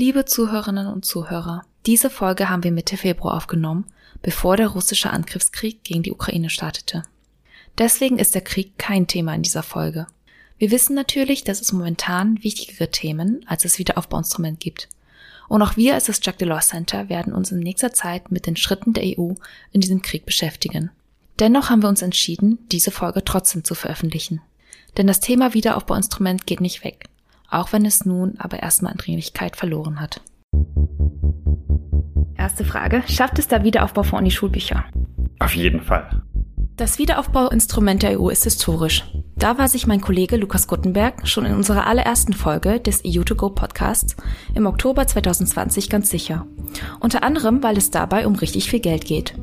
Liebe Zuhörerinnen und Zuhörer, diese Folge haben wir Mitte Februar aufgenommen, bevor der russische Angriffskrieg gegen die Ukraine startete. Deswegen ist der Krieg kein Thema in dieser Folge. Wir wissen natürlich, dass es momentan wichtigere Themen als das Wiederaufbauinstrument gibt. Und auch wir als das Jacques Delors Center werden uns in nächster Zeit mit den Schritten der EU in diesem Krieg beschäftigen. Dennoch haben wir uns entschieden, diese Folge trotzdem zu veröffentlichen. Denn das Thema Wiederaufbauinstrument geht nicht weg, auch wenn es nun aber erstmal an Dringlichkeit verloren hat. Erste Frage. Schafft es der Wiederaufbaufonds in die Schulbücher? Auf jeden Fall. Das Wiederaufbauinstrument der EU ist historisch. Da war sich mein Kollege Lukas Guttenberg schon in unserer allerersten Folge des EU2Go Podcasts im Oktober 2020 ganz sicher. Unter anderem, weil es dabei um richtig viel Geld geht.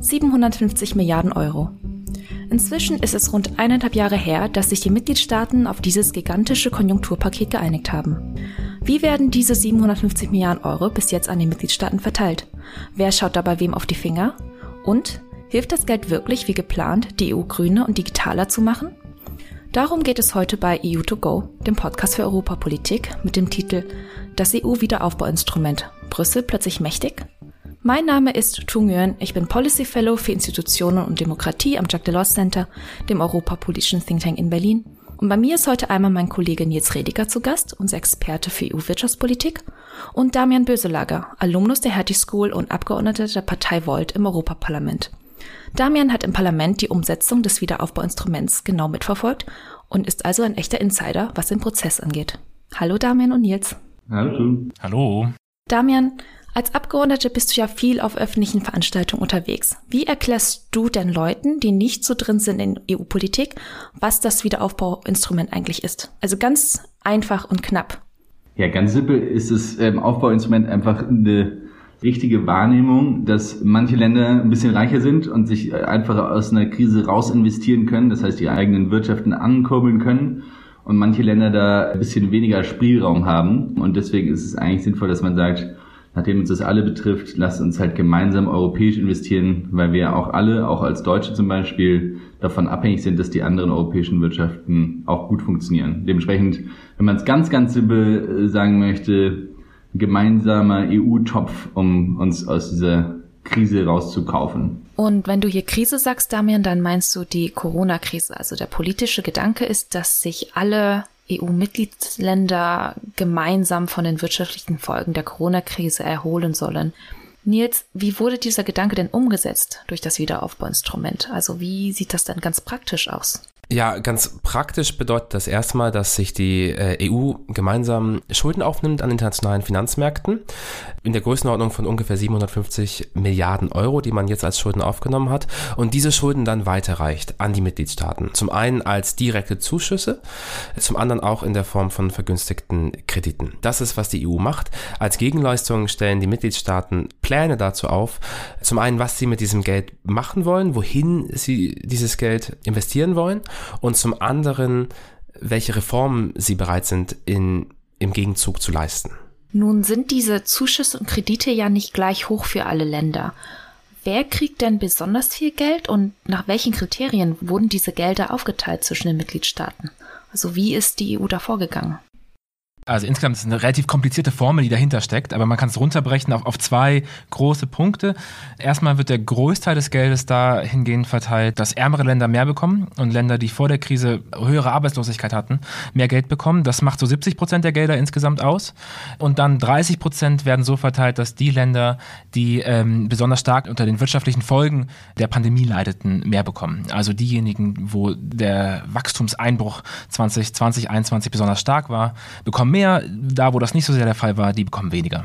750 Milliarden Euro. Inzwischen ist es rund eineinhalb Jahre her, dass sich die Mitgliedstaaten auf dieses gigantische Konjunkturpaket geeinigt haben. Wie werden diese 750 Milliarden Euro bis jetzt an die Mitgliedstaaten verteilt? Wer schaut dabei wem auf die Finger? Und hilft das Geld wirklich wie geplant, die EU grüner und digitaler zu machen? Darum geht es heute bei EU2Go, dem Podcast für Europapolitik mit dem Titel Das EU-Wiederaufbauinstrument. Brüssel plötzlich mächtig? Mein Name ist Tu Nguyen, ich bin Policy Fellow für Institutionen und Demokratie am Jacques Delors Center, dem europapolitischen Think Tank in Berlin. Und bei mir ist heute einmal mein Kollege Nils Rediger zu Gast, unser Experte für EU-Wirtschaftspolitik, und Damian Böselager, Alumnus der Hertie School und Abgeordneter der Partei Volt im Europaparlament. Damian hat im Parlament die Umsetzung des Wiederaufbauinstruments genau mitverfolgt und ist also ein echter Insider, was den Prozess angeht. Hallo Damian und Nils. Hallo. Hallo. Damian, als Abgeordnete bist du ja viel auf öffentlichen Veranstaltungen unterwegs. Wie erklärst du denn Leuten, die nicht so drin sind in EU-Politik, was das Wiederaufbauinstrument eigentlich ist? Also ganz einfach und knapp. Ja, ganz simpel ist das ähm, Aufbauinstrument einfach eine richtige Wahrnehmung, dass manche Länder ein bisschen reicher sind und sich einfach aus einer Krise raus investieren können, das heißt die eigenen Wirtschaften ankurbeln können und manche Länder da ein bisschen weniger Spielraum haben und deswegen ist es eigentlich sinnvoll, dass man sagt, nachdem uns das alle betrifft, lasst uns halt gemeinsam europäisch investieren, weil wir auch alle, auch als Deutsche zum Beispiel, davon abhängig sind, dass die anderen europäischen Wirtschaften auch gut funktionieren. Dementsprechend, wenn man es ganz, ganz simpel äh, sagen möchte, gemeinsamer EU-Topf, um uns aus dieser Krise rauszukaufen. Und wenn du hier Krise sagst, Damian, dann meinst du die Corona-Krise. Also der politische Gedanke ist, dass sich alle EU-Mitgliedsländer gemeinsam von den wirtschaftlichen Folgen der Corona-Krise erholen sollen. Nils, wie wurde dieser Gedanke denn umgesetzt durch das Wiederaufbauinstrument? Also wie sieht das denn ganz praktisch aus? Ja, ganz praktisch bedeutet das erstmal, dass sich die äh, EU gemeinsam Schulden aufnimmt an internationalen Finanzmärkten in der Größenordnung von ungefähr 750 Milliarden Euro, die man jetzt als Schulden aufgenommen hat und diese Schulden dann weiterreicht an die Mitgliedstaaten. Zum einen als direkte Zuschüsse, zum anderen auch in der Form von vergünstigten Krediten. Das ist, was die EU macht. Als Gegenleistung stellen die Mitgliedstaaten Pläne dazu auf, zum einen, was sie mit diesem Geld machen wollen, wohin sie dieses Geld investieren wollen und zum anderen, welche Reformen sie bereit sind, in, im Gegenzug zu leisten. Nun sind diese Zuschüsse und Kredite ja nicht gleich hoch für alle Länder. Wer kriegt denn besonders viel Geld und nach welchen Kriterien wurden diese Gelder aufgeteilt zwischen den Mitgliedstaaten? Also wie ist die EU da vorgegangen? Also insgesamt ist es eine relativ komplizierte Formel, die dahinter steckt, aber man kann es runterbrechen auf, auf zwei große Punkte. Erstmal wird der Großteil des Geldes dahingehend verteilt, dass ärmere Länder mehr bekommen und Länder, die vor der Krise höhere Arbeitslosigkeit hatten, mehr Geld bekommen. Das macht so 70 Prozent der Gelder insgesamt aus. Und dann 30 Prozent werden so verteilt, dass die Länder, die ähm, besonders stark unter den wirtschaftlichen Folgen der Pandemie leideten, mehr bekommen. Also diejenigen, wo der Wachstumseinbruch 2020, 2021 besonders stark war, bekommen mehr, da wo das nicht so sehr der Fall war, die bekommen weniger.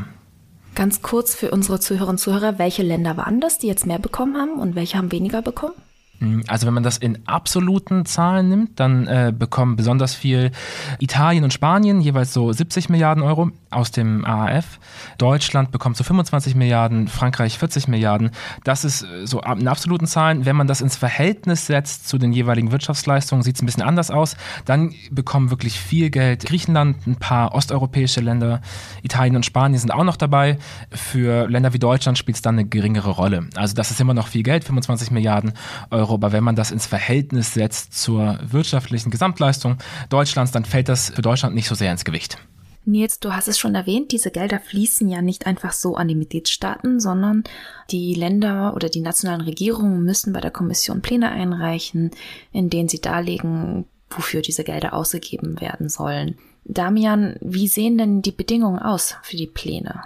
Ganz kurz für unsere Zuhörerinnen und Zuhörer, welche Länder waren das, die jetzt mehr bekommen haben und welche haben weniger bekommen? Hm, also wenn man das in absoluten Zahlen nimmt, dann äh, bekommen besonders viel Italien und Spanien jeweils so 70 Milliarden Euro aus dem AAF. Deutschland bekommt so 25 Milliarden, Frankreich 40 Milliarden. Das ist äh, so in absoluten Zahlen. Wenn man das ins Verhältnis setzt zu den jeweiligen Wirtschaftsleistungen, sieht es ein bisschen anders aus. Dann bekommen wirklich viel Geld Griechenland, ein paar osteuropäische Länder, Italien und Spanien sind auch noch dabei. Für Länder wie Deutschland spielt es dann eine geringere Rolle. Also das ist immer noch viel Geld, 25 Milliarden Euro Euro. Aber wenn man das ins Verhältnis setzt zur wirtschaftlichen Gesamtleistung Deutschlands, dann fällt das für Deutschland nicht so sehr ins Gewicht. Nils, du hast es schon erwähnt, diese Gelder fließen ja nicht einfach so an die Mitgliedstaaten, sondern die Länder oder die nationalen Regierungen müssen bei der Kommission Pläne einreichen, in denen sie darlegen, wofür diese Gelder ausgegeben werden sollen. Damian, wie sehen denn die Bedingungen aus für die Pläne?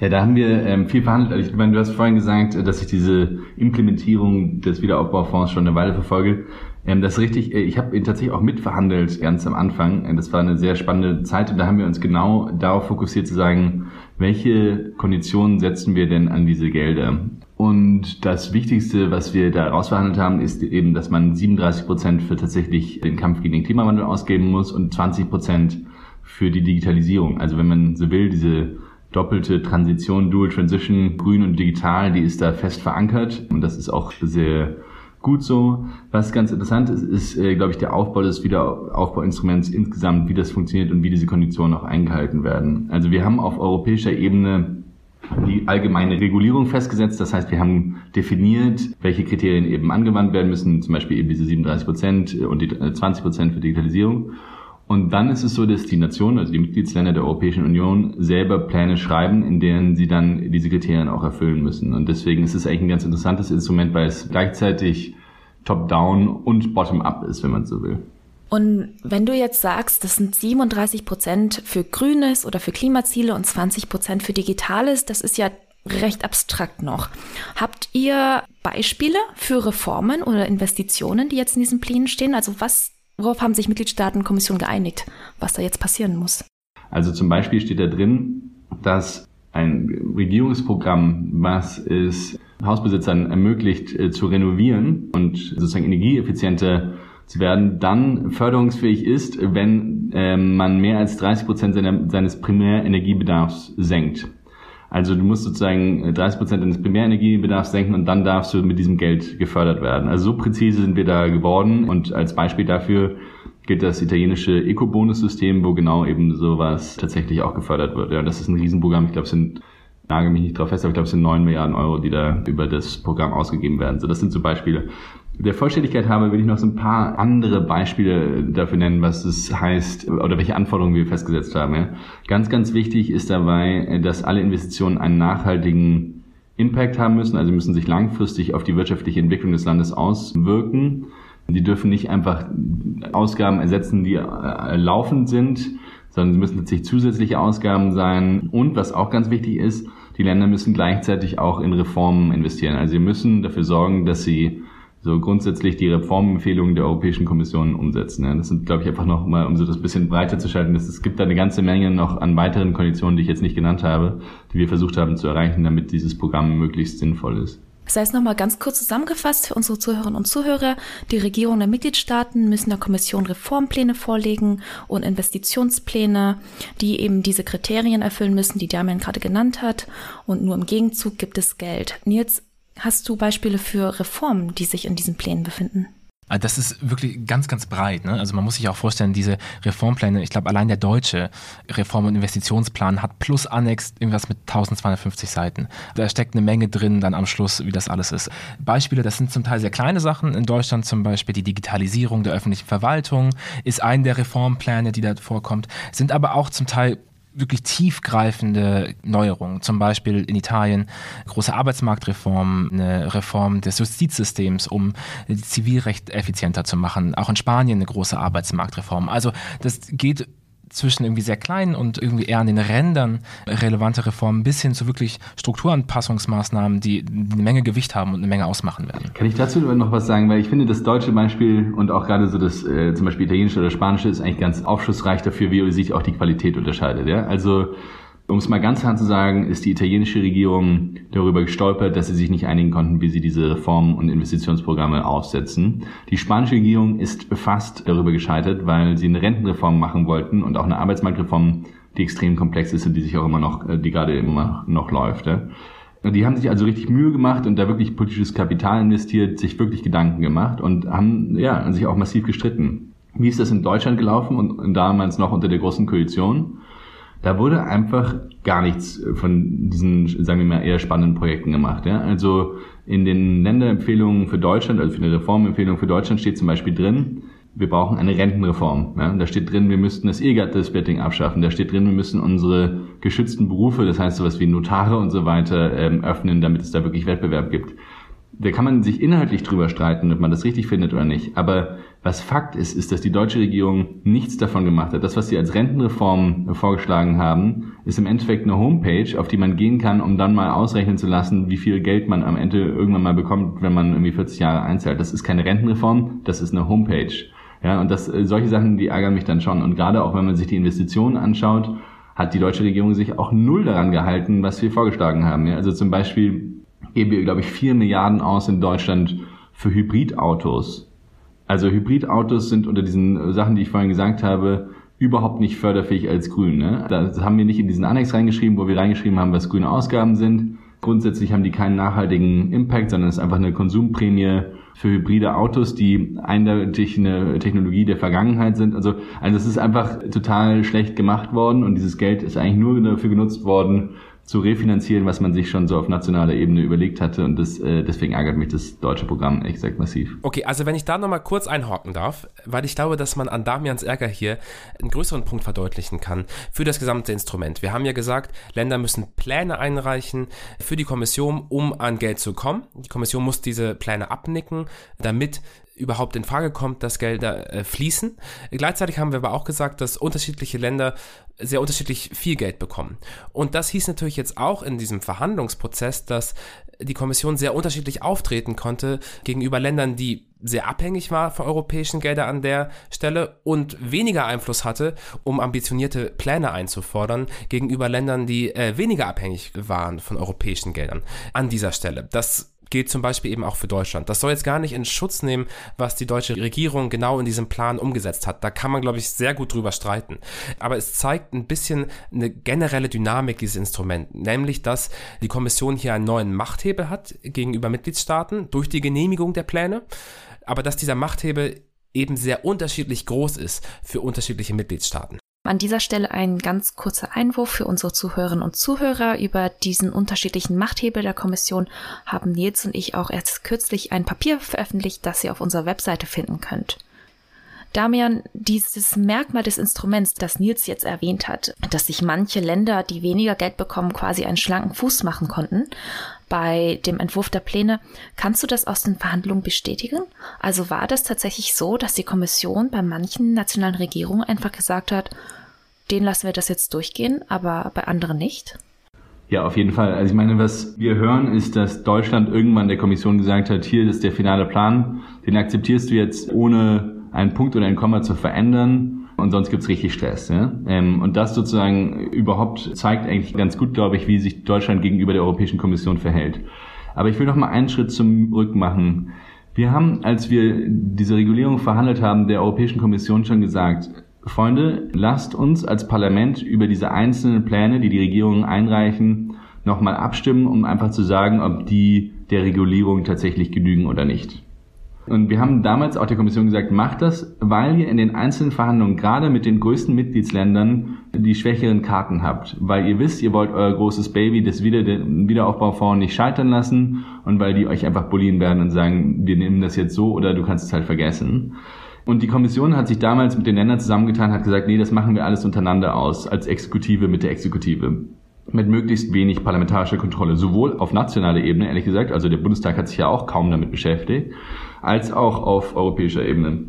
Ja, da haben wir ähm, viel verhandelt. Also ich meine, du hast vorhin gesagt, dass ich diese Implementierung des Wiederaufbaufonds schon eine Weile verfolge. Ähm, das ist richtig. Äh, ich habe ihn tatsächlich auch mitverhandelt ganz am Anfang. Äh, das war eine sehr spannende Zeit und da haben wir uns genau darauf fokussiert zu sagen, welche Konditionen setzen wir denn an diese Gelder? Und das Wichtigste, was wir da rausverhandelt haben, ist eben, dass man 37 Prozent für tatsächlich den Kampf gegen den Klimawandel ausgeben muss und 20 Prozent für die Digitalisierung. Also wenn man so will, diese doppelte Transition, Dual Transition, grün und digital, die ist da fest verankert und das ist auch sehr gut so. Was ganz interessant ist, ist, äh, glaube ich, der Aufbau des Wiederaufbauinstruments insgesamt, wie das funktioniert und wie diese Konditionen auch eingehalten werden. Also wir haben auf europäischer Ebene die allgemeine Regulierung festgesetzt. Das heißt, wir haben definiert, welche Kriterien eben angewandt werden müssen, zum Beispiel eben diese 37 Prozent und die 20 Prozent für Digitalisierung. Und dann ist es so, dass die Nationen, also die Mitgliedsländer der Europäischen Union, selber Pläne schreiben, in denen sie dann diese Kriterien auch erfüllen müssen. Und deswegen ist es eigentlich ein ganz interessantes Instrument, weil es gleichzeitig top-down und bottom-up ist, wenn man so will. Und wenn du jetzt sagst, das sind 37 Prozent für Grünes oder für Klimaziele und 20 Prozent für Digitales, das ist ja recht abstrakt noch. Habt ihr Beispiele für Reformen oder Investitionen, die jetzt in diesen Plänen stehen? Also was Worauf haben sich Mitgliedstaaten und Kommission geeinigt, was da jetzt passieren muss? Also zum Beispiel steht da drin, dass ein Regierungsprogramm, was es Hausbesitzern ermöglicht äh, zu renovieren und sozusagen energieeffizienter zu werden, dann förderungsfähig ist, wenn äh, man mehr als 30 Prozent seines Primärenergiebedarfs senkt. Also du musst sozusagen 30 Prozent deines Primärenergiebedarfs senken und dann darfst du mit diesem Geld gefördert werden. Also so präzise sind wir da geworden und als Beispiel dafür gilt das italienische Eco-Bonus-System, wo genau eben sowas tatsächlich auch gefördert wird. Ja, das ist ein Riesenprogramm. Ich glaube, es sind nagel mich nicht drauf fest, aber ich glaube, es sind 9 Milliarden Euro, die da über das Programm ausgegeben werden. So, das sind so Beispiele. Der Vollständigkeit habe will ich noch so ein paar andere Beispiele dafür nennen, was es heißt oder welche Anforderungen wir festgesetzt haben. Ganz, ganz wichtig ist dabei, dass alle Investitionen einen nachhaltigen Impact haben müssen, also müssen sich langfristig auf die wirtschaftliche Entwicklung des Landes auswirken. Die dürfen nicht einfach Ausgaben ersetzen, die äh, laufend sind, sondern sie müssen tatsächlich zusätzliche Ausgaben sein. Und was auch ganz wichtig ist, die Länder müssen gleichzeitig auch in Reformen investieren. Also sie müssen dafür sorgen, dass sie so grundsätzlich die Reformempfehlungen der Europäischen Kommission umsetzen. Ja, das sind, glaube ich, einfach noch mal, um so das bisschen breiter zu schalten, es gibt da eine ganze Menge noch an weiteren Konditionen, die ich jetzt nicht genannt habe, die wir versucht haben zu erreichen, damit dieses Programm möglichst sinnvoll ist. Das heißt nochmal ganz kurz zusammengefasst für unsere Zuhörerinnen und Zuhörer, die Regierungen der Mitgliedstaaten müssen der Kommission Reformpläne vorlegen und Investitionspläne, die eben diese Kriterien erfüllen müssen, die Damian gerade genannt hat. Und nur im Gegenzug gibt es Geld. Nils, Hast du Beispiele für Reformen, die sich in diesen Plänen befinden? Ah, das ist wirklich ganz, ganz breit. Ne? Also man muss sich auch vorstellen, diese Reformpläne, ich glaube allein der deutsche Reform- und Investitionsplan hat plus Annex irgendwas mit 1250 Seiten. Da steckt eine Menge drin dann am Schluss, wie das alles ist. Beispiele, das sind zum Teil sehr kleine Sachen. In Deutschland zum Beispiel die Digitalisierung der öffentlichen Verwaltung ist ein der Reformpläne, die da vorkommt, sind aber auch zum Teil wirklich tiefgreifende Neuerungen. Zum Beispiel in Italien große Arbeitsmarktreform, eine Reform des Justizsystems, um Zivilrecht effizienter zu machen. Auch in Spanien eine große Arbeitsmarktreform. Also das geht zwischen irgendwie sehr kleinen und irgendwie eher an den Rändern relevante Reformen bis hin zu wirklich Strukturanpassungsmaßnahmen, die eine Menge Gewicht haben und eine Menge ausmachen werden. Kann ich dazu noch was sagen? Weil ich finde, das deutsche Beispiel und auch gerade so das äh, zum Beispiel italienische oder spanische ist eigentlich ganz aufschlussreich dafür, wie sich auch die Qualität unterscheidet. Ja? Also um es mal ganz hart zu sagen, ist die italienische Regierung darüber gestolpert, dass sie sich nicht einigen konnten, wie sie diese Reformen und Investitionsprogramme aufsetzen. Die spanische Regierung ist fast darüber gescheitert, weil sie eine Rentenreform machen wollten und auch eine Arbeitsmarktreform, die extrem komplex ist und die sich auch immer noch, die gerade immer noch läuft. Die haben sich also richtig Mühe gemacht und da wirklich politisches Kapital investiert, sich wirklich Gedanken gemacht und haben ja sich auch massiv gestritten. Wie ist das in Deutschland gelaufen und damals noch unter der großen Koalition? Da wurde einfach gar nichts von diesen, sagen wir mal, eher spannenden Projekten gemacht. Ja? Also in den Länderempfehlungen für Deutschland, also für eine Reformempfehlung für Deutschland steht zum Beispiel drin, wir brauchen eine Rentenreform. Ja? Da steht drin, wir müssten das Ehegattesplitting abschaffen. Da steht drin, wir müssen unsere geschützten Berufe, das heißt sowas wie Notare und so weiter, ähm, öffnen, damit es da wirklich Wettbewerb gibt. Da kann man sich inhaltlich drüber streiten, ob man das richtig findet oder nicht. Aber was Fakt ist, ist, dass die deutsche Regierung nichts davon gemacht hat. Das, was sie als Rentenreform vorgeschlagen haben, ist im Endeffekt eine Homepage, auf die man gehen kann, um dann mal ausrechnen zu lassen, wie viel Geld man am Ende irgendwann mal bekommt, wenn man irgendwie 40 Jahre einzahlt. Das ist keine Rentenreform, das ist eine Homepage. Ja, und das, äh, solche Sachen, die ärgern mich dann schon. Und gerade auch wenn man sich die Investitionen anschaut, hat die deutsche Regierung sich auch null daran gehalten, was wir vorgeschlagen haben. Ja, also zum Beispiel geben wir, glaube ich, vier Milliarden aus in Deutschland für Hybridautos. Also Hybridautos sind unter diesen Sachen, die ich vorhin gesagt habe, überhaupt nicht förderfähig als Grün. Ne? Das haben wir nicht in diesen Annex reingeschrieben, wo wir reingeschrieben haben, was grüne Ausgaben sind. Grundsätzlich haben die keinen nachhaltigen Impact, sondern es ist einfach eine Konsumprämie für hybride Autos, die eindeutig eine Technologie der Vergangenheit sind. Also, also das ist einfach total schlecht gemacht worden und dieses Geld ist eigentlich nur dafür genutzt worden, zu refinanzieren, was man sich schon so auf nationaler Ebene überlegt hatte. Und das, äh, deswegen ärgert mich das deutsche Programm echt massiv. Okay, also wenn ich da nochmal kurz einhaken darf, weil ich glaube, dass man an Damians Ärger hier einen größeren Punkt verdeutlichen kann für das gesamte Instrument. Wir haben ja gesagt, Länder müssen Pläne einreichen für die Kommission, um an Geld zu kommen. Die Kommission muss diese Pläne abnicken, damit überhaupt in Frage kommt, dass Gelder äh, fließen. Gleichzeitig haben wir aber auch gesagt, dass unterschiedliche Länder sehr unterschiedlich viel Geld bekommen. Und das hieß natürlich jetzt auch in diesem Verhandlungsprozess, dass die Kommission sehr unterschiedlich auftreten konnte gegenüber Ländern, die sehr abhängig war von europäischen Geldern an der Stelle und weniger Einfluss hatte, um ambitionierte Pläne einzufordern, gegenüber Ländern, die äh, weniger abhängig waren von europäischen Geldern an dieser Stelle. Das gilt zum Beispiel eben auch für Deutschland. Das soll jetzt gar nicht in Schutz nehmen, was die deutsche Regierung genau in diesem Plan umgesetzt hat. Da kann man, glaube ich, sehr gut drüber streiten. Aber es zeigt ein bisschen eine generelle Dynamik dieses Instruments, nämlich, dass die Kommission hier einen neuen Machthebel hat gegenüber Mitgliedstaaten durch die Genehmigung der Pläne, aber dass dieser Machthebel eben sehr unterschiedlich groß ist für unterschiedliche Mitgliedstaaten. An dieser Stelle ein ganz kurzer Einwurf für unsere Zuhörerinnen und Zuhörer. Über diesen unterschiedlichen Machthebel der Kommission haben Nils und ich auch erst kürzlich ein Papier veröffentlicht, das ihr auf unserer Webseite finden könnt. Damian, dieses Merkmal des Instruments, das Nils jetzt erwähnt hat, dass sich manche Länder, die weniger Geld bekommen, quasi einen schlanken Fuß machen konnten bei dem Entwurf der Pläne, kannst du das aus den Verhandlungen bestätigen? Also war das tatsächlich so, dass die Kommission bei manchen nationalen Regierungen einfach gesagt hat, den lassen wir das jetzt durchgehen, aber bei anderen nicht? Ja, auf jeden Fall. Also ich meine, was wir hören, ist, dass Deutschland irgendwann der Kommission gesagt hat, hier ist der finale Plan, den akzeptierst du jetzt ohne einen Punkt oder ein Komma zu verändern und sonst gibt's richtig Stress. Ja? Ähm, und das sozusagen überhaupt zeigt eigentlich ganz gut, glaube ich, wie sich Deutschland gegenüber der Europäischen Kommission verhält. Aber ich will noch mal einen Schritt zurück machen. Wir haben, als wir diese Regulierung verhandelt haben, der Europäischen Kommission schon gesagt, Freunde, lasst uns als Parlament über diese einzelnen Pläne, die die Regierungen einreichen, nochmal abstimmen, um einfach zu sagen, ob die der Regulierung tatsächlich genügen oder nicht. Und wir haben damals auch der Kommission gesagt, macht das, weil ihr in den einzelnen Verhandlungen gerade mit den größten Mitgliedsländern die schwächeren Karten habt. Weil ihr wisst, ihr wollt euer großes Baby, das Wieder Wiederaufbaufonds nicht scheitern lassen und weil die euch einfach bullieren werden und sagen, wir nehmen das jetzt so oder du kannst es halt vergessen. Und die Kommission hat sich damals mit den Ländern zusammengetan, hat gesagt, nee, das machen wir alles untereinander aus, als Exekutive mit der Exekutive. Mit möglichst wenig parlamentarischer Kontrolle, sowohl auf nationaler Ebene, ehrlich gesagt, also der Bundestag hat sich ja auch kaum damit beschäftigt, als auch auf europäischer Ebene.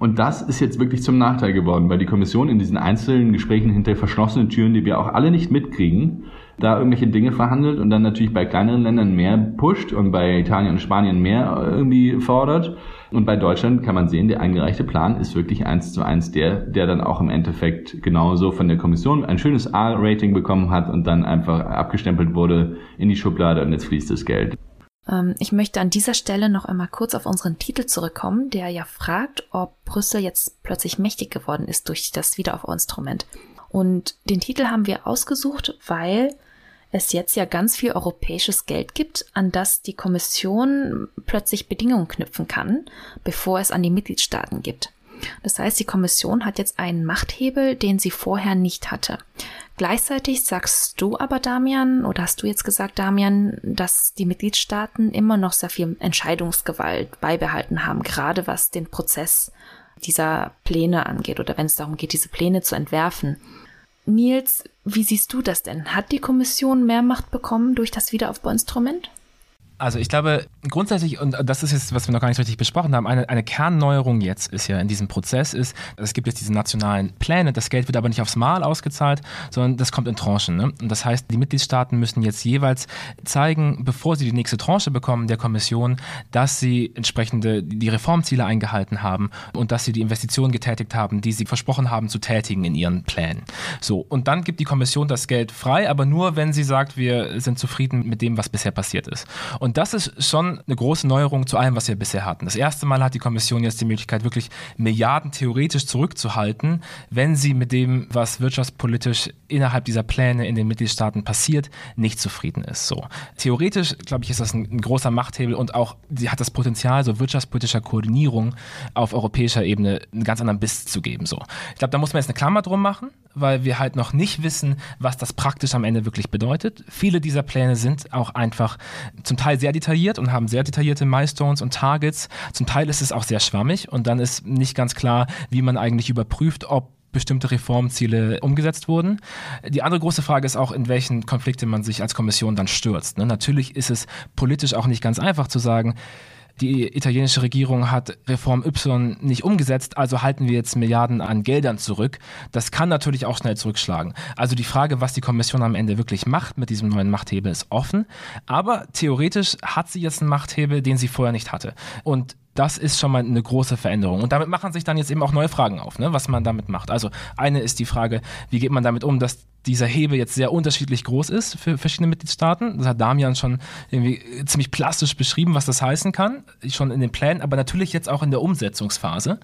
Und das ist jetzt wirklich zum Nachteil geworden, weil die Kommission in diesen einzelnen Gesprächen hinter verschlossenen Türen, die wir auch alle nicht mitkriegen, da irgendwelche Dinge verhandelt und dann natürlich bei kleineren Ländern mehr pusht und bei Italien und Spanien mehr irgendwie fordert. Und bei Deutschland kann man sehen, der eingereichte Plan ist wirklich eins zu eins der, der dann auch im Endeffekt genauso von der Kommission ein schönes A-Rating bekommen hat und dann einfach abgestempelt wurde in die Schublade und jetzt fließt das Geld. Ähm, ich möchte an dieser Stelle noch einmal kurz auf unseren Titel zurückkommen, der ja fragt, ob Brüssel jetzt plötzlich mächtig geworden ist durch das Wiederaufbauinstrument. Und den Titel haben wir ausgesucht, weil es jetzt ja ganz viel europäisches Geld gibt, an das die Kommission plötzlich Bedingungen knüpfen kann, bevor es an die Mitgliedstaaten gibt. Das heißt, die Kommission hat jetzt einen Machthebel, den sie vorher nicht hatte. Gleichzeitig sagst du aber, Damian, oder hast du jetzt gesagt, Damian, dass die Mitgliedstaaten immer noch sehr viel Entscheidungsgewalt beibehalten haben, gerade was den Prozess dieser Pläne angeht oder wenn es darum geht, diese Pläne zu entwerfen. Nils, wie siehst du das denn? Hat die Kommission mehr Macht bekommen durch das Wiederaufbauinstrument? Also ich glaube grundsätzlich, und das ist jetzt, was wir noch gar nicht richtig besprochen haben, eine, eine Kernneuerung jetzt ist ja in diesem Prozess ist, es gibt jetzt diese nationalen Pläne, das Geld wird aber nicht aufs Mal ausgezahlt, sondern das kommt in Tranchen. Ne? Und das heißt, die Mitgliedstaaten müssen jetzt jeweils zeigen, bevor sie die nächste Tranche bekommen der Kommission, dass sie entsprechende die Reformziele eingehalten haben und dass sie die Investitionen getätigt haben, die sie versprochen haben zu tätigen in ihren Plänen. So, und dann gibt die Kommission das Geld frei, aber nur, wenn sie sagt, wir sind zufrieden mit dem, was bisher passiert ist. Und und das ist schon eine große Neuerung zu allem, was wir bisher hatten. Das erste Mal hat die Kommission jetzt die Möglichkeit, wirklich Milliarden theoretisch zurückzuhalten, wenn sie mit dem, was wirtschaftspolitisch innerhalb dieser Pläne in den Mitgliedstaaten passiert, nicht zufrieden ist. So. Theoretisch, glaube ich, ist das ein, ein großer Machthebel und auch sie hat das Potenzial, so wirtschaftspolitischer Koordinierung auf europäischer Ebene einen ganz anderen Biss zu geben. So. Ich glaube, da muss man jetzt eine Klammer drum machen weil wir halt noch nicht wissen, was das praktisch am Ende wirklich bedeutet. Viele dieser Pläne sind auch einfach zum Teil sehr detailliert und haben sehr detaillierte Milestones und Targets. Zum Teil ist es auch sehr schwammig und dann ist nicht ganz klar, wie man eigentlich überprüft, ob bestimmte Reformziele umgesetzt wurden. Die andere große Frage ist auch, in welchen Konflikte man sich als Kommission dann stürzt. Ne? Natürlich ist es politisch auch nicht ganz einfach zu sagen, die italienische Regierung hat Reform Y nicht umgesetzt, also halten wir jetzt Milliarden an Geldern zurück. Das kann natürlich auch schnell zurückschlagen. Also die Frage, was die Kommission am Ende wirklich macht mit diesem neuen Machthebel, ist offen. Aber theoretisch hat sie jetzt einen Machthebel, den sie vorher nicht hatte. Und das ist schon mal eine große Veränderung. Und damit machen sich dann jetzt eben auch neue Fragen auf, ne, was man damit macht. Also eine ist die Frage, wie geht man damit um, dass dieser Hebel jetzt sehr unterschiedlich groß ist für verschiedene Mitgliedstaaten. Das hat Damian schon irgendwie ziemlich plastisch beschrieben, was das heißen kann, schon in den Plänen, aber natürlich jetzt auch in der Umsetzungsphase.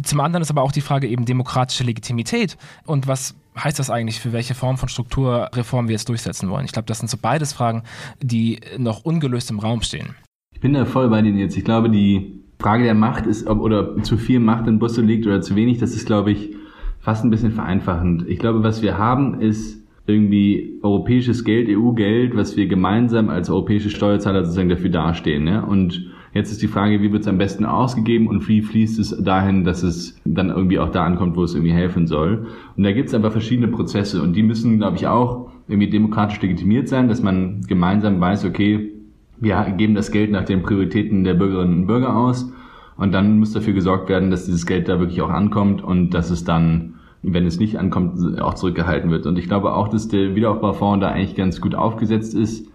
Zum anderen ist aber auch die Frage eben demokratische Legitimität und was heißt das eigentlich, für welche Form von Strukturreform wir jetzt durchsetzen wollen? Ich glaube, das sind so beides Fragen, die noch ungelöst im Raum stehen. Ich bin da voll bei Ihnen jetzt. Ich glaube, die Frage der Macht ist, ob oder zu viel Macht in Busse liegt oder zu wenig, das ist, glaube ich, fast ein bisschen vereinfachend. Ich glaube, was wir haben, ist irgendwie europäisches Geld, EU-Geld, was wir gemeinsam als europäische Steuerzahler sozusagen dafür dastehen. Ne? Und jetzt ist die Frage, wie wird es am besten ausgegeben und wie fließt es dahin, dass es dann irgendwie auch da ankommt, wo es irgendwie helfen soll. Und da gibt es aber verschiedene Prozesse und die müssen, glaube ich, auch irgendwie demokratisch legitimiert sein, dass man gemeinsam weiß, okay, wir geben das Geld nach den Prioritäten der Bürgerinnen und Bürger aus und dann muss dafür gesorgt werden, dass dieses Geld da wirklich auch ankommt und dass es dann, wenn es nicht ankommt, auch zurückgehalten wird. Und ich glaube auch, dass der Wiederaufbaufonds da eigentlich ganz gut aufgesetzt ist,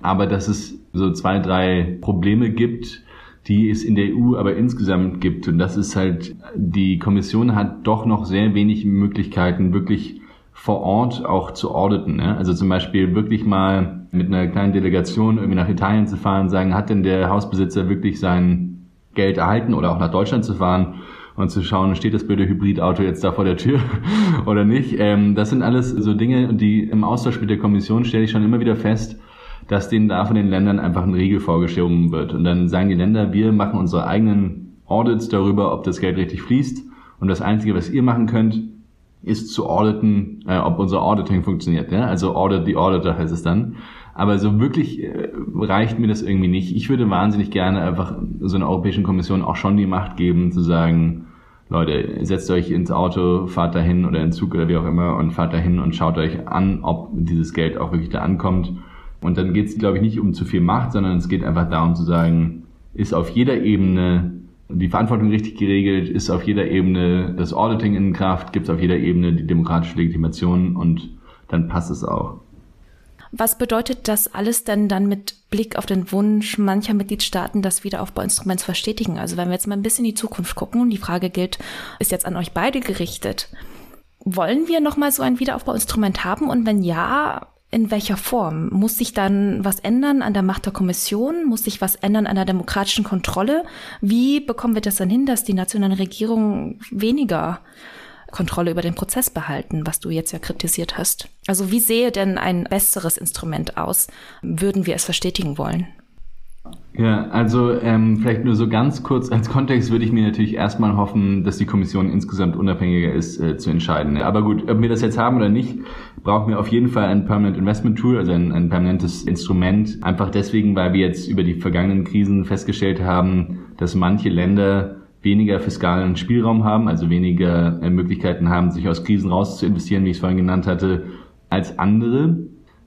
aber dass es so zwei, drei Probleme gibt, die es in der EU aber insgesamt gibt. Und das ist halt, die Kommission hat doch noch sehr wenig Möglichkeiten, wirklich vor Ort auch zu auditen. Ne? Also zum Beispiel wirklich mal mit einer kleinen Delegation irgendwie nach Italien zu fahren, sagen, hat denn der Hausbesitzer wirklich sein Geld erhalten oder auch nach Deutschland zu fahren und zu schauen, steht das blöde Hybridauto jetzt da vor der Tür oder nicht. Ähm, das sind alles so Dinge, die im Austausch mit der Kommission stelle ich schon immer wieder fest, dass denen da von den Ländern einfach ein Riegel vorgeschoben wird. Und dann sagen die Länder, wir machen unsere eigenen Audits darüber, ob das Geld richtig fließt. Und das Einzige, was ihr machen könnt, ist zu auditen, äh, ob unser Auditing funktioniert. Ja? Also Audit the Auditor heißt es dann. Aber so wirklich äh, reicht mir das irgendwie nicht. Ich würde wahnsinnig gerne einfach so einer Europäischen Kommission auch schon die Macht geben, zu sagen, Leute, setzt euch ins Auto, fahrt dahin oder in Zug oder wie auch immer und fahrt dahin und schaut euch an, ob dieses Geld auch wirklich da ankommt. Und dann geht es, glaube ich, nicht um zu viel Macht, sondern es geht einfach darum zu sagen, ist auf jeder Ebene die Verantwortung richtig geregelt, ist auf jeder Ebene das Auditing in Kraft, gibt es auf jeder Ebene die demokratische Legitimation und dann passt es auch. Was bedeutet das alles denn dann mit Blick auf den Wunsch mancher Mitgliedstaaten, das Wiederaufbauinstrument zu verstetigen? Also wenn wir jetzt mal ein bisschen in die Zukunft gucken und die Frage gilt, ist jetzt an euch beide gerichtet. Wollen wir nochmal so ein Wiederaufbauinstrument haben? Und wenn ja, in welcher Form? Muss sich dann was ändern an der Macht der Kommission? Muss sich was ändern an der demokratischen Kontrolle? Wie bekommen wir das dann hin, dass die nationalen Regierungen weniger Kontrolle über den Prozess behalten, was du jetzt ja kritisiert hast. Also wie sehe denn ein besseres Instrument aus? Würden wir es verstetigen wollen? Ja, also ähm, vielleicht nur so ganz kurz als Kontext würde ich mir natürlich erstmal hoffen, dass die Kommission insgesamt unabhängiger ist äh, zu entscheiden. Aber gut, ob wir das jetzt haben oder nicht, brauchen wir auf jeden Fall ein Permanent Investment Tool, also ein, ein permanentes Instrument. Einfach deswegen, weil wir jetzt über die vergangenen Krisen festgestellt haben, dass manche Länder weniger fiskalen Spielraum haben, also weniger äh, Möglichkeiten haben, sich aus Krisen raus zu investieren, wie ich es vorhin genannt hatte, als andere.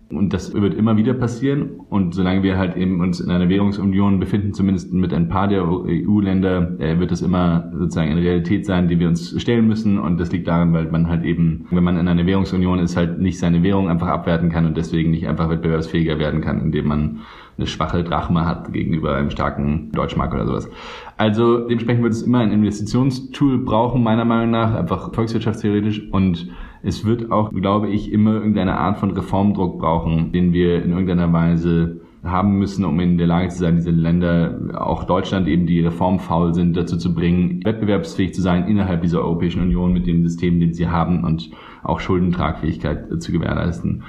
Und das wird immer wieder passieren. Und solange wir halt eben uns in einer Währungsunion befinden, zumindest mit ein paar der EU-Länder, äh, wird das immer sozusagen eine Realität sein, die wir uns stellen müssen. Und das liegt daran, weil man halt eben, wenn man in einer Währungsunion ist, halt nicht seine Währung einfach abwerten kann und deswegen nicht einfach wettbewerbsfähiger werden kann, indem man eine schwache Drachme hat gegenüber einem starken Deutschmark oder sowas. Also dementsprechend wird es immer ein Investitionstool brauchen, meiner Meinung nach, einfach volkswirtschaftstheoretisch. Und es wird auch, glaube ich, immer irgendeine Art von Reformdruck brauchen, den wir in irgendeiner Weise haben müssen, um in der Lage zu sein, diese Länder, auch Deutschland eben, die reformfaul sind, dazu zu bringen, wettbewerbsfähig zu sein innerhalb dieser Europäischen Union mit dem System, den sie haben und auch Schuldentragfähigkeit zu gewährleisten.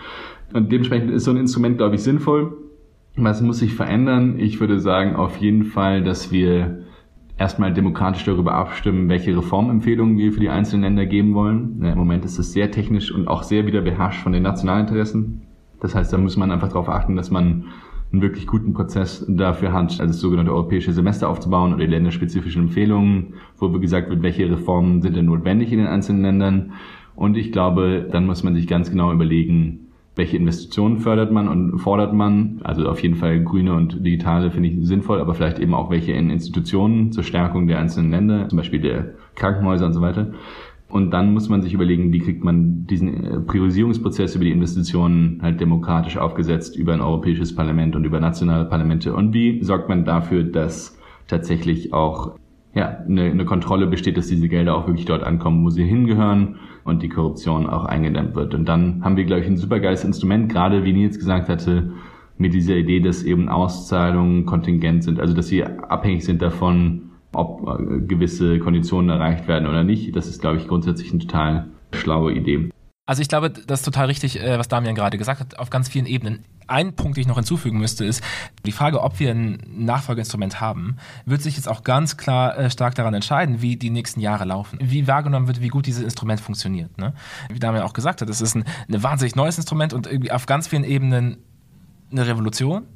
Und dementsprechend ist so ein Instrument, glaube ich, sinnvoll. Was muss sich verändern? Ich würde sagen auf jeden Fall, dass wir erstmal demokratisch darüber abstimmen, welche Reformempfehlungen wir für die einzelnen Länder geben wollen. Ja, Im Moment ist es sehr technisch und auch sehr wieder beherrscht von den Nationalinteressen. Das heißt, da muss man einfach darauf achten, dass man einen wirklich guten Prozess dafür hat, also das sogenannte europäische Semester aufzubauen oder die länderspezifischen Empfehlungen, wo gesagt wird, welche Reformen sind denn notwendig in den einzelnen Ländern. Und ich glaube, dann muss man sich ganz genau überlegen, welche Investitionen fördert man und fordert man. Also auf jeden Fall grüne und digitale finde ich sinnvoll, aber vielleicht eben auch welche in Institutionen zur Stärkung der einzelnen Länder, zum Beispiel der Krankenhäuser und so weiter. Und dann muss man sich überlegen, wie kriegt man diesen äh, Priorisierungsprozess über die Investitionen halt demokratisch aufgesetzt über ein europäisches Parlament und über nationale Parlamente und wie sorgt man dafür, dass tatsächlich auch ja, eine, eine Kontrolle besteht, dass diese Gelder auch wirklich dort ankommen, wo sie hingehören und die Korruption auch eingedämmt wird. Und dann haben wir, glaube ich, ein supergeiles Instrument, gerade wie Nils gesagt hatte, mit dieser Idee, dass eben Auszahlungen kontingent sind, also dass sie abhängig sind davon, ob äh, gewisse Konditionen erreicht werden oder nicht. Das ist, glaube ich, grundsätzlich eine total schlaue Idee. Also ich glaube, das ist total richtig, äh, was Damian gerade gesagt hat, auf ganz vielen Ebenen. Ein Punkt, den ich noch hinzufügen müsste, ist die Frage, ob wir ein Nachfolgeinstrument haben, wird sich jetzt auch ganz klar äh, stark daran entscheiden, wie die nächsten Jahre laufen, wie wahrgenommen wird, wie gut dieses Instrument funktioniert. Ne? Wie Damian auch gesagt hat, es ist ein, ein wahnsinnig neues Instrument und irgendwie auf ganz vielen Ebenen eine Revolution.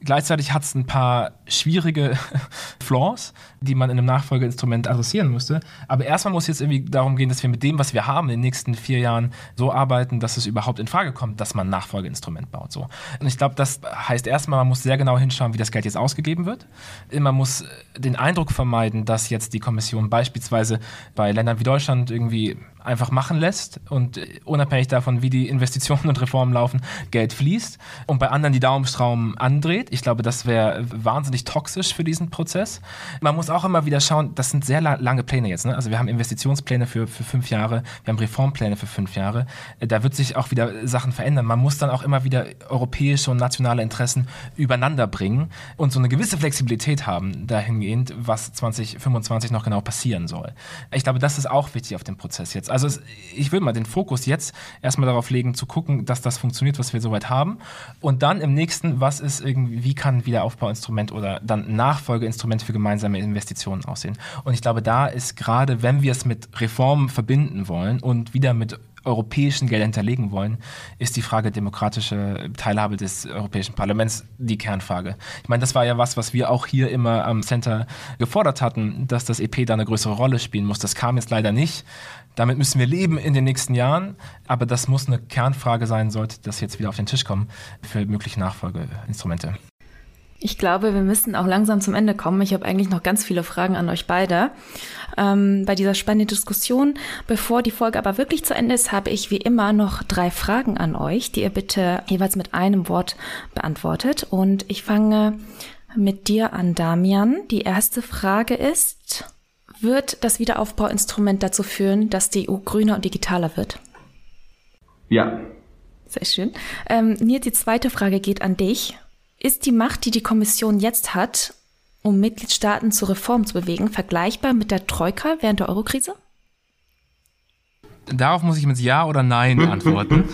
Gleichzeitig hat es ein paar schwierige Flaws, die man in einem Nachfolgeinstrument adressieren müsste. Aber erstmal muss jetzt irgendwie darum gehen, dass wir mit dem, was wir haben, in den nächsten vier Jahren so arbeiten, dass es überhaupt in Frage kommt, dass man ein Nachfolgeinstrument baut. So. Und ich glaube, das heißt erstmal, man muss sehr genau hinschauen, wie das Geld jetzt ausgegeben wird. Man muss den Eindruck vermeiden, dass jetzt die Kommission beispielsweise bei Ländern wie Deutschland irgendwie einfach machen lässt und unabhängig davon, wie die Investitionen und Reformen laufen, Geld fließt und bei anderen die Daumenstrauben andreht. Ich glaube, das wäre wahnsinnig toxisch für diesen Prozess. Man muss auch immer wieder schauen, das sind sehr lange Pläne jetzt. Ne? Also wir haben Investitionspläne für, für fünf Jahre, wir haben Reformpläne für fünf Jahre. Da wird sich auch wieder Sachen verändern. Man muss dann auch immer wieder europäische und nationale Interessen übereinander bringen und so eine gewisse Flexibilität haben dahingehend, was 2025 noch genau passieren soll. Ich glaube, das ist auch wichtig auf dem Prozess jetzt. Also es, ich würde mal den Fokus jetzt erstmal darauf legen, zu gucken, dass das funktioniert, was wir soweit haben. Und dann im nächsten, was ist irgendwie, wie kann Wiederaufbauinstrument oder dann ein Nachfolgeinstrument für gemeinsame Investitionen aussehen? Und ich glaube, da ist gerade, wenn wir es mit Reformen verbinden wollen und wieder mit europäischen Geldern hinterlegen wollen, ist die Frage demokratische Teilhabe des Europäischen Parlaments die Kernfrage. Ich meine, das war ja was, was wir auch hier immer am Center gefordert hatten, dass das EP da eine größere Rolle spielen muss. Das kam jetzt leider nicht. Damit müssen wir leben in den nächsten Jahren, aber das muss eine Kernfrage sein, sollte das jetzt wieder auf den Tisch kommen für mögliche Nachfolgeinstrumente. Ich glaube, wir müssen auch langsam zum Ende kommen. Ich habe eigentlich noch ganz viele Fragen an euch beide ähm, bei dieser spannenden Diskussion. Bevor die Folge aber wirklich zu Ende ist, habe ich wie immer noch drei Fragen an euch, die ihr bitte jeweils mit einem Wort beantwortet. Und ich fange mit dir an, Damian. Die erste Frage ist, wird das Wiederaufbauinstrument dazu führen, dass die EU grüner und digitaler wird? Ja. Sehr schön. Ähm, Nils, die zweite Frage geht an dich. Ist die Macht, die die Kommission jetzt hat, um Mitgliedstaaten zu Reformen zu bewegen, vergleichbar mit der Troika während der Eurokrise? Darauf muss ich mit Ja oder Nein antworten.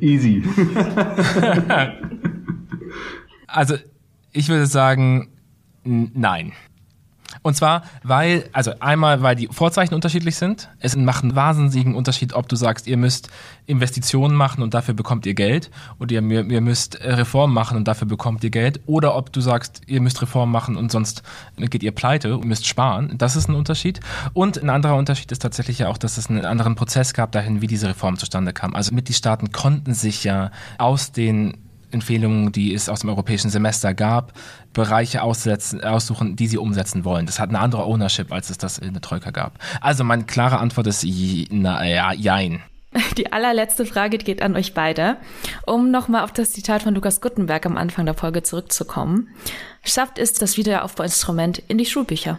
Easy. also, ich würde sagen, nein. Und zwar, weil, also einmal, weil die Vorzeichen unterschiedlich sind. Es macht einen wahnsinnigen Unterschied, ob du sagst, ihr müsst Investitionen machen und dafür bekommt ihr Geld und ihr, ihr müsst Reformen machen und dafür bekommt ihr Geld oder ob du sagst, ihr müsst Reformen machen und sonst geht ihr pleite und müsst sparen. Das ist ein Unterschied. Und ein anderer Unterschied ist tatsächlich ja auch, dass es einen anderen Prozess gab dahin, wie diese Reform zustande kam. Also Mitgliedstaaten konnten sich ja aus den Empfehlungen, die es aus dem europäischen Semester gab, Bereiche aussetzen, aussuchen, die sie umsetzen wollen. Das hat eine andere Ownership, als es das in der Troika gab. Also meine klare Antwort ist na, ja, jein. Die allerletzte Frage geht an euch beide. Um nochmal auf das Zitat von Lukas Guttenberg am Anfang der Folge zurückzukommen. Schafft es das Wiederaufbauinstrument in die Schulbücher?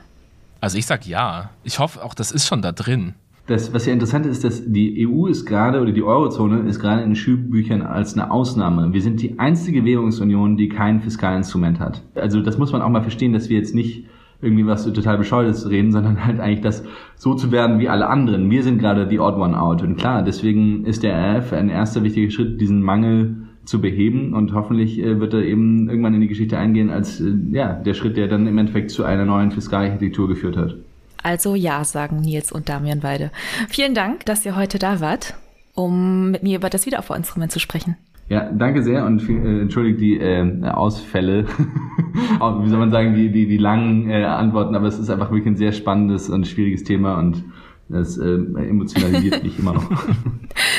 Also ich sag ja. Ich hoffe auch, das ist schon da drin. Das, was ja interessant ist, dass die EU ist gerade oder die Eurozone ist gerade in den Schulbüchern als eine Ausnahme. Wir sind die einzige Währungsunion, die kein Fiskalinstrument hat. Also das muss man auch mal verstehen, dass wir jetzt nicht irgendwie was total Bescheuertes reden, sondern halt eigentlich das so zu werden wie alle anderen. Wir sind gerade die Odd One Out. Und klar, deswegen ist der RF ein erster wichtiger Schritt, diesen Mangel zu beheben und hoffentlich äh, wird er eben irgendwann in die Geschichte eingehen als äh, ja, der Schritt, der dann im Endeffekt zu einer neuen Fiskalarchitektur geführt hat. Also ja, sagen Nils und Damian beide. Vielen Dank, dass ihr heute da wart, um mit mir über das Wiederaufbauinstrument zu sprechen. Ja, danke sehr und äh, entschuldigt die äh, Ausfälle, wie soll man sagen, die, die, die langen äh, Antworten, aber es ist einfach wirklich ein sehr spannendes und schwieriges Thema und das äh, emotionalisiert mich immer noch.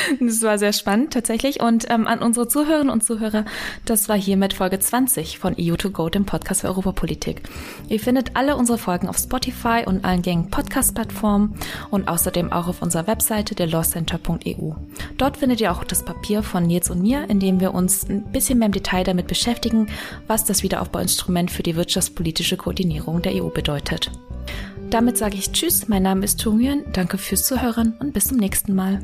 Das war sehr spannend tatsächlich. Und ähm, an unsere Zuhörerinnen und Zuhörer, das war hiermit Folge 20 von EU2Go, dem Podcast für Europapolitik. Ihr findet alle unsere Folgen auf Spotify und allen gängigen Podcast-Plattformen und außerdem auch auf unserer Webseite der lawcenter.eu. Dort findet ihr auch das Papier von Nils und mir, in dem wir uns ein bisschen mehr im Detail damit beschäftigen, was das Wiederaufbauinstrument für die wirtschaftspolitische Koordinierung der EU bedeutet. Damit sage ich Tschüss, mein Name ist Tungyun, danke fürs Zuhören und bis zum nächsten Mal.